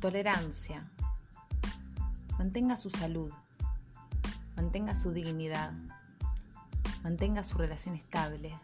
Tolerancia. Mantenga su salud. Mantenga su dignidad. Mantenga su relación estable.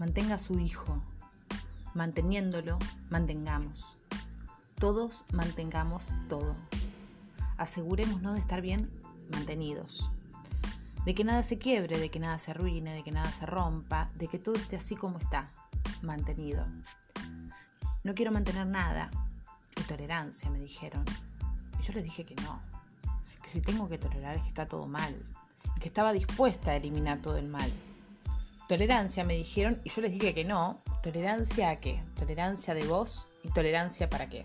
Mantenga su hijo. Manteniéndolo, mantengamos. Todos mantengamos todo. Asegurémonos de estar bien mantenidos. De que nada se quiebre, de que nada se arruine, de que nada se rompa, de que todo esté así como está, mantenido. No quiero mantener nada. Tolerancia, me dijeron. Y yo les dije que no. Que si tengo que tolerar es que está todo mal. Que estaba dispuesta a eliminar todo el mal. Tolerancia, me dijeron, y yo les dije que no. ¿Tolerancia a qué? Tolerancia de vos y tolerancia para qué.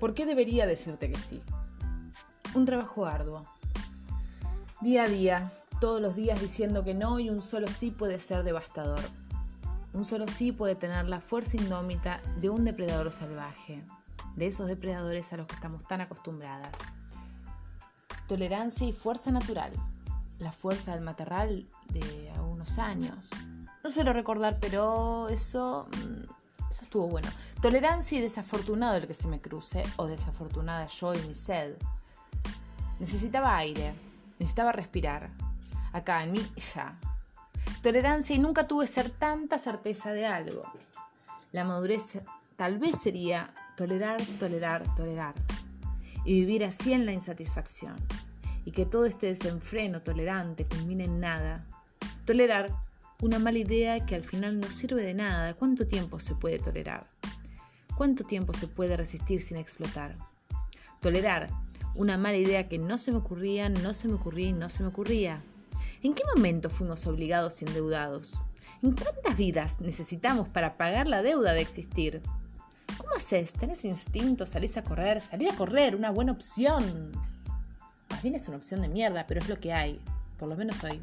¿Por qué debería decirte que sí? Un trabajo arduo. Día a día, todos los días diciendo que no y un solo sí puede ser devastador. Un solo sí puede tener la fuerza indómita de un depredador salvaje, de esos depredadores a los que estamos tan acostumbradas. Tolerancia y fuerza natural, la fuerza del materral de a unos años. No suelo recordar, pero eso, mm, eso estuvo bueno. Tolerancia y desafortunado el que se me cruce, o desafortunada yo y mi sed. Necesitaba aire, necesitaba respirar. Acá en mí ya, tolerancia y nunca tuve ser tanta certeza de algo. La madurez tal vez sería tolerar, tolerar, tolerar y vivir así en la insatisfacción y que todo este desenfreno tolerante culmine en nada. Tolerar una mala idea que al final no sirve de nada. ¿Cuánto tiempo se puede tolerar? ¿Cuánto tiempo se puede resistir sin explotar? Tolerar una mala idea que no se me ocurría, no se me ocurría y no se me ocurría. ¿En qué momento fuimos obligados y endeudados? ¿En cuántas vidas necesitamos para pagar la deuda de existir? ¿Cómo haces? ¿Tenés instinto? ¿Salís a correr? Salir a correr, una buena opción. Más bien es una opción de mierda, pero es lo que hay. Por lo menos hoy.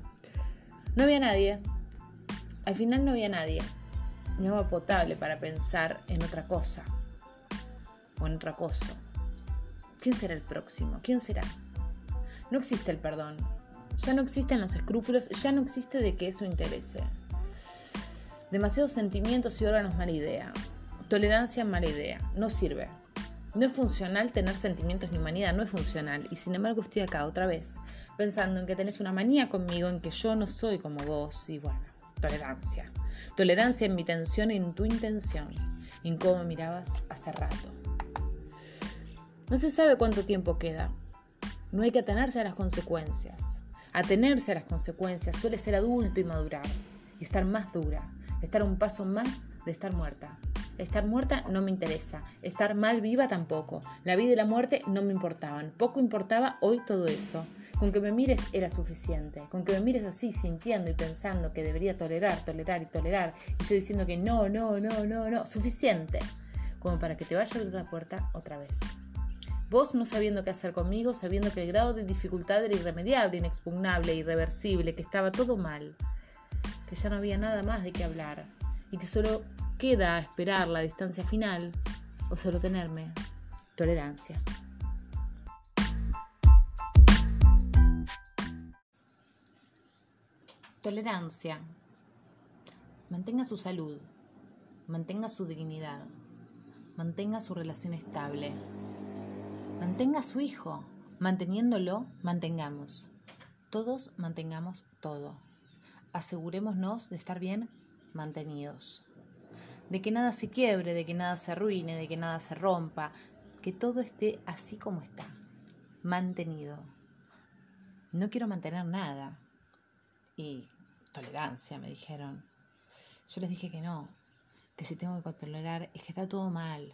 No había nadie. Al final no había nadie. Ni agua potable para pensar en otra cosa. O en otra cosa. ¿Quién será el próximo? ¿Quién será? No existe el perdón. Ya no existen los escrúpulos, ya no existe de que eso interese. Demasiados sentimientos y órganos mala idea. Tolerancia mala idea. No sirve. No es funcional tener sentimientos ni humanidad, no es funcional. Y sin embargo estoy acá otra vez, pensando en que tenés una manía conmigo, en que yo no soy como vos. Y bueno, tolerancia. Tolerancia en mi tensión en tu intención. en cómo mirabas hace rato. No se sabe cuánto tiempo queda. No hay que atenerse a las consecuencias. Atenerse a las consecuencias suele ser adulto y madurar, y estar más dura, estar un paso más de estar muerta. Estar muerta no me interesa, estar mal viva tampoco. La vida y la muerte no me importaban, poco importaba hoy todo eso. Con que me mires era suficiente, con que me mires así sintiendo y pensando que debería tolerar, tolerar y tolerar, y yo diciendo que no, no, no, no, no, suficiente, como para que te vaya a abrir la puerta otra vez. Vos no sabiendo qué hacer conmigo, sabiendo que el grado de dificultad era irremediable, inexpugnable, irreversible, que estaba todo mal, que ya no había nada más de qué hablar y que solo queda esperar la distancia final o solo tenerme tolerancia. Tolerancia. Mantenga su salud, mantenga su dignidad, mantenga su relación estable. Mantenga a su hijo. Manteniéndolo, mantengamos. Todos mantengamos todo. Asegurémonos de estar bien mantenidos. De que nada se quiebre, de que nada se arruine, de que nada se rompa. Que todo esté así como está. Mantenido. No quiero mantener nada. Y tolerancia, me dijeron. Yo les dije que no, que si tengo que tolerar es que está todo mal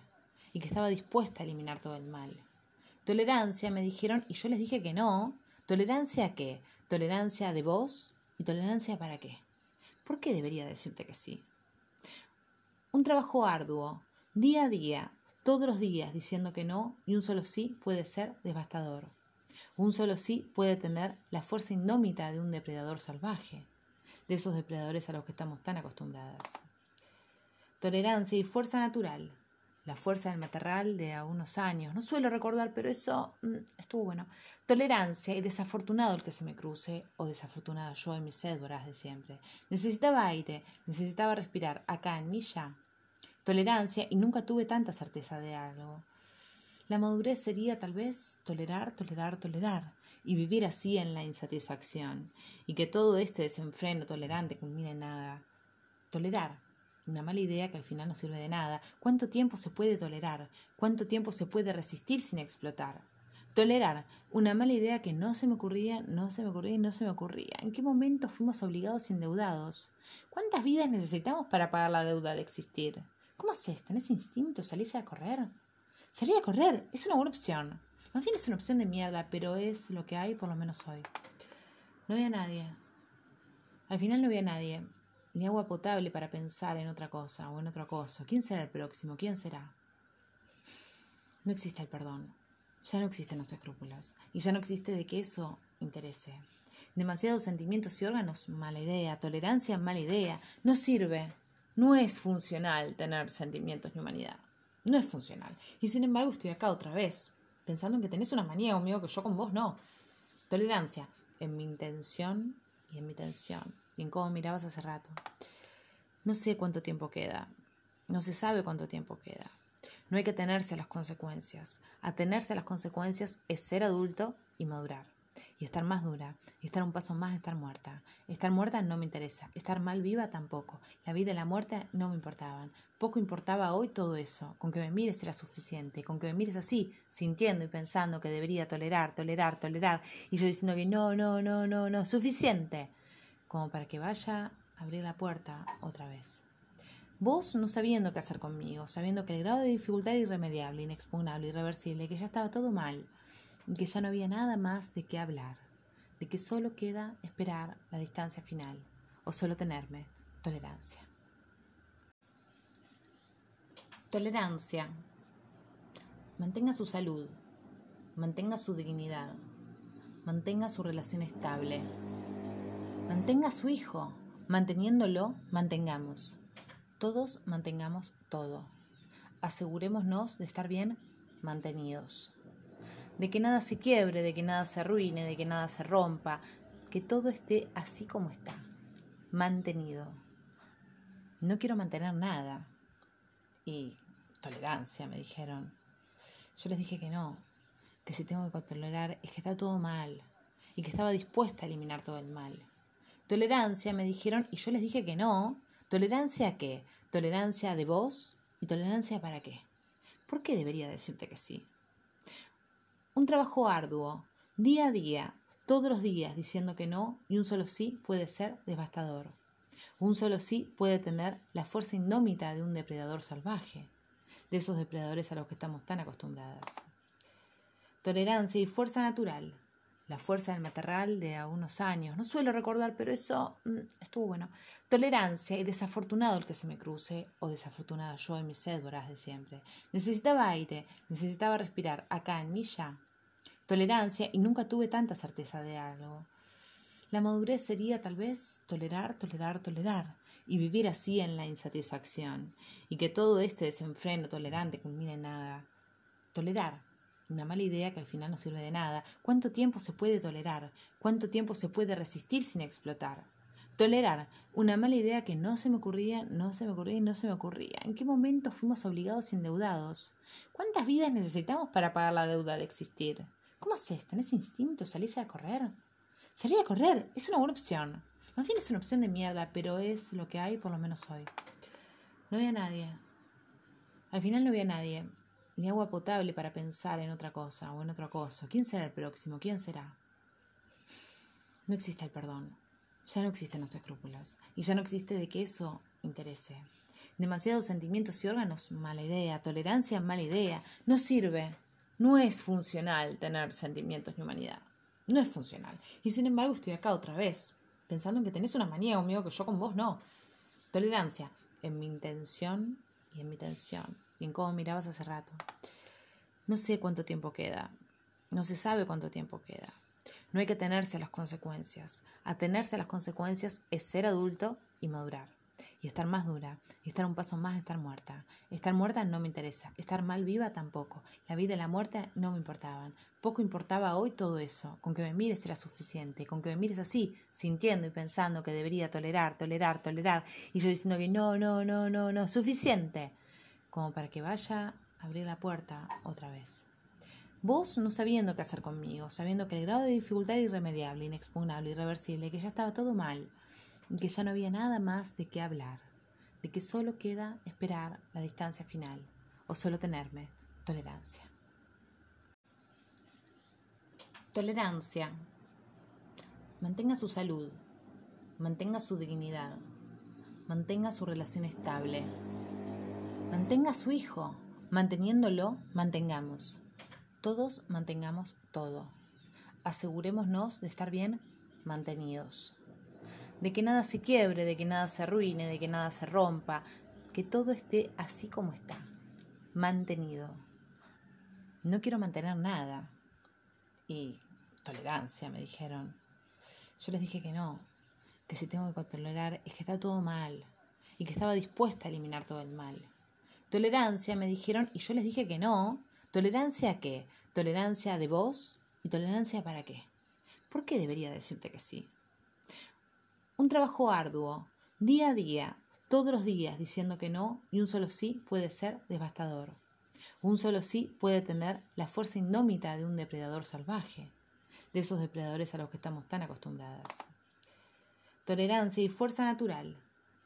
y que estaba dispuesta a eliminar todo el mal. Tolerancia, me dijeron, y yo les dije que no. ¿Tolerancia qué? ¿Tolerancia de vos? ¿Y tolerancia para qué? ¿Por qué debería decirte que sí? Un trabajo arduo, día a día, todos los días diciendo que no, y un solo sí puede ser devastador. Un solo sí puede tener la fuerza indómita de un depredador salvaje, de esos depredadores a los que estamos tan acostumbradas. Tolerancia y fuerza natural, la fuerza del materral de a unos años. No suelo recordar, pero eso mm, estuvo bueno. Tolerancia y desafortunado el que se me cruce, o desafortunada yo en mis sed de siempre. Necesitaba aire, necesitaba respirar acá en mí ya. Tolerancia y nunca tuve tanta certeza de algo. La madurez sería tal vez tolerar, tolerar, tolerar y vivir así en la insatisfacción y que todo este desenfreno tolerante culmine en nada. Tolerar. Una mala idea que al final no sirve de nada. ¿Cuánto tiempo se puede tolerar? ¿Cuánto tiempo se puede resistir sin explotar? Tolerar. Una mala idea que no se me ocurría, no se me ocurría y no se me ocurría. ¿En qué momento fuimos obligados y endeudados? ¿Cuántas vidas necesitamos para pagar la deuda de existir? ¿Cómo haces? ¿Tenés instinto? ¿Salís a correr? Salir a correr es una buena opción. Más bien es una opción de mierda, pero es lo que hay por lo menos hoy. No había nadie. Al final no había nadie. Ni agua potable para pensar en otra cosa o en otro acoso. ¿Quién será el próximo? ¿Quién será? No existe el perdón. Ya no existen los escrúpulos. Y ya no existe de que eso interese. Demasiados sentimientos y órganos, mala idea. Tolerancia, mala idea. No sirve. No es funcional tener sentimientos ni humanidad. No es funcional. Y sin embargo estoy acá otra vez, pensando en que tenés una manía conmigo que yo con vos no. Tolerancia en mi intención y en mi tensión. Y en cómo mirabas hace rato. No sé cuánto tiempo queda. No se sabe cuánto tiempo queda. No hay que atenerse a las consecuencias. Atenerse a las consecuencias es ser adulto y madurar y estar más dura, y estar un paso más de estar muerta. Estar muerta no me interesa, estar mal viva tampoco. La vida y la muerte no me importaban. Poco importaba hoy todo eso. Con que me mires era suficiente, con que me mires así, sintiendo y pensando que debería tolerar, tolerar, tolerar, y yo diciendo que no, no, no, no, no, suficiente, como para que vaya a abrir la puerta otra vez. Vos no sabiendo qué hacer conmigo, sabiendo que el grado de dificultad era irremediable, inexpugnable, irreversible, que ya estaba todo mal que ya no había nada más de qué hablar, de que solo queda esperar la distancia final o solo tenerme tolerancia. Tolerancia. Mantenga su salud, mantenga su dignidad, mantenga su relación estable, mantenga a su hijo, manteniéndolo, mantengamos. Todos mantengamos todo. Asegurémonos de estar bien mantenidos de que nada se quiebre, de que nada se arruine, de que nada se rompa, que todo esté así como está, mantenido. No quiero mantener nada. Y tolerancia, me dijeron. Yo les dije que no, que si tengo que tolerar es que está todo mal y que estaba dispuesta a eliminar todo el mal. Tolerancia, me dijeron, y yo les dije que no. ¿Tolerancia a qué? Tolerancia de vos y tolerancia para qué. ¿Por qué debería decirte que sí? Un trabajo arduo, día a día, todos los días diciendo que no y un solo sí puede ser devastador. Un solo sí puede tener la fuerza indómita de un depredador salvaje, de esos depredadores a los que estamos tan acostumbradas. Tolerancia y fuerza natural, la fuerza del materral de a unos años. No suelo recordar, pero eso mm, estuvo bueno. Tolerancia y desafortunado el que se me cruce, o desafortunada yo en mis sed de siempre. Necesitaba aire, necesitaba respirar acá en mí ya tolerancia y nunca tuve tanta certeza de algo. La madurez sería tal vez tolerar, tolerar, tolerar y vivir así en la insatisfacción y que todo este desenfreno tolerante culmine en nada. Tolerar. Una mala idea que al final no sirve de nada. ¿Cuánto tiempo se puede tolerar? ¿Cuánto tiempo se puede resistir sin explotar? Tolerar. Una mala idea que no se me ocurría, no se me ocurría y no se me ocurría. ¿En qué momento fuimos obligados y endeudados? ¿Cuántas vidas necesitamos para pagar la deuda de existir? ¿Cómo haces? ¿Tenés instinto? ¿Salís a correr? Salir a correr es una buena opción. Más bien es una opción de mierda, pero es lo que hay por lo menos hoy. No había nadie. Al final no había nadie. Ni agua potable para pensar en otra cosa o en otro acoso. ¿Quién será el próximo? ¿Quién será? No existe el perdón. Ya no existen los escrúpulos. Y ya no existe de que eso interese. Demasiados sentimientos y órganos, mala idea. Tolerancia, mala idea. No sirve. No es funcional tener sentimientos ni humanidad. No es funcional. Y sin embargo estoy acá otra vez, pensando en que tenés una manía conmigo que yo con vos no. Tolerancia en mi intención y en mi tensión. Y en cómo mirabas hace rato. No sé cuánto tiempo queda. No se sabe cuánto tiempo queda. No hay que atenerse a las consecuencias. Atenerse a las consecuencias es ser adulto y madurar y estar más dura y estar un paso más de estar muerta. Estar muerta no me interesa, estar mal viva tampoco. La vida y la muerte no me importaban. Poco importaba hoy todo eso. Con que me mires era suficiente, con que me mires así, sintiendo y pensando que debería tolerar, tolerar, tolerar, y yo diciendo que no, no, no, no, no, suficiente, como para que vaya a abrir la puerta otra vez. Vos no sabiendo qué hacer conmigo, sabiendo que el grado de dificultad era irremediable, inexpugnable, irreversible, que ya estaba todo mal, que ya no había nada más de qué hablar, de que solo queda esperar la distancia final, o solo tenerme tolerancia. Tolerancia. Mantenga su salud, mantenga su dignidad, mantenga su relación estable, mantenga a su hijo, manteniéndolo, mantengamos. Todos mantengamos todo. Asegurémonos de estar bien mantenidos. De que nada se quiebre, de que nada se arruine, de que nada se rompa, que todo esté así como está, mantenido. No quiero mantener nada. Y tolerancia, me dijeron. Yo les dije que no, que si tengo que tolerar es que está todo mal y que estaba dispuesta a eliminar todo el mal. Tolerancia, me dijeron, y yo les dije que no. ¿Tolerancia qué? ¿Tolerancia de vos? ¿Y tolerancia para qué? ¿Por qué debería decirte que sí? Un trabajo arduo, día a día, todos los días diciendo que no y un solo sí puede ser devastador. Un solo sí puede tener la fuerza indómita de un depredador salvaje, de esos depredadores a los que estamos tan acostumbradas. Tolerancia y fuerza natural,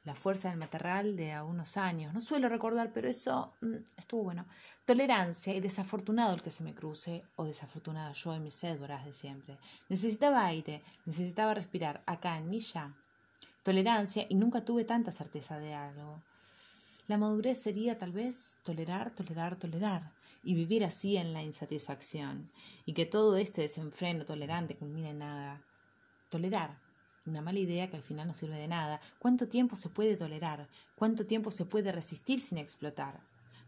la fuerza del materral de a unos años. No suelo recordar, pero eso mm, estuvo bueno. Tolerancia y desafortunado el que se me cruce, o desafortunada yo en mis sed de siempre. Necesitaba aire, necesitaba respirar acá en mí ya. Tolerancia y nunca tuve tanta certeza de algo. La madurez sería tal vez tolerar, tolerar, tolerar y vivir así en la insatisfacción y que todo este desenfreno tolerante culmine en nada. Tolerar, una mala idea que al final no sirve de nada. ¿Cuánto tiempo se puede tolerar? ¿Cuánto tiempo se puede resistir sin explotar?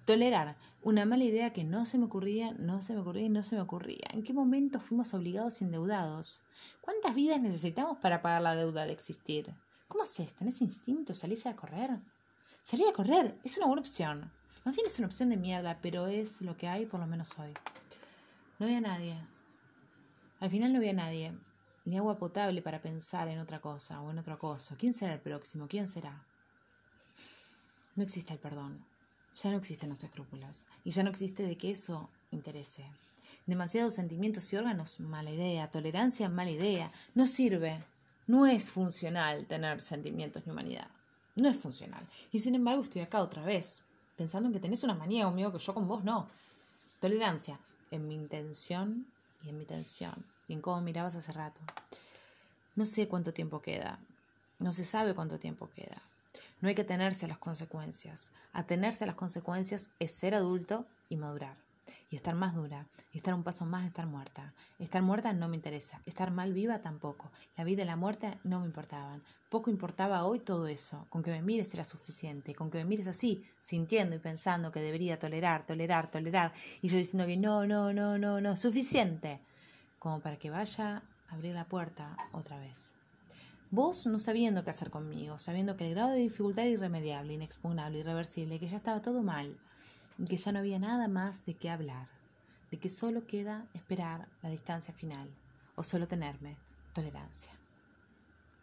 Tolerar una mala idea que no se me ocurría, no se me ocurría y no se me ocurría. ¿En qué momento fuimos obligados y endeudados? ¿Cuántas vidas necesitamos para pagar la deuda de existir? ¿Cómo haces? ¿Tenés instinto? ¿Salís a correr? Salir a correr es una buena opción. Más bien es una opción de mierda, pero es lo que hay por lo menos hoy. No había nadie. Al final no había nadie ni agua potable para pensar en otra cosa o en otro acoso. ¿Quién será el próximo? ¿Quién será? No existe el perdón. Ya no existen los escrúpulos. Y ya no existe de que eso interese. Demasiados sentimientos y órganos, mala idea. Tolerancia, mala idea. No sirve. No es funcional tener sentimientos ni humanidad. No es funcional. Y sin embargo estoy acá otra vez, pensando en que tenés una manía conmigo que yo con vos no. Tolerancia en mi intención en mi tensión y en cómo mirabas hace rato. No sé cuánto tiempo queda. No se sabe cuánto tiempo queda. No hay que atenerse a las consecuencias. Atenerse a las consecuencias es ser adulto y madurar. Y estar más dura. Y estar un paso más de estar muerta. Estar muerta no me interesa. Estar mal viva tampoco. La vida y la muerte no me importaban. Poco importaba hoy todo eso. Con que me mires era suficiente. Con que me mires así, sintiendo y pensando que debería tolerar, tolerar, tolerar. Y yo diciendo que no, no, no, no, no. Suficiente como para que vaya a abrir la puerta otra vez. Vos no sabiendo qué hacer conmigo, sabiendo que el grado de dificultad era irremediable, inexpugnable, irreversible, que ya estaba todo mal, que ya no había nada más de qué hablar, de que solo queda esperar la distancia final, o solo tenerme tolerancia.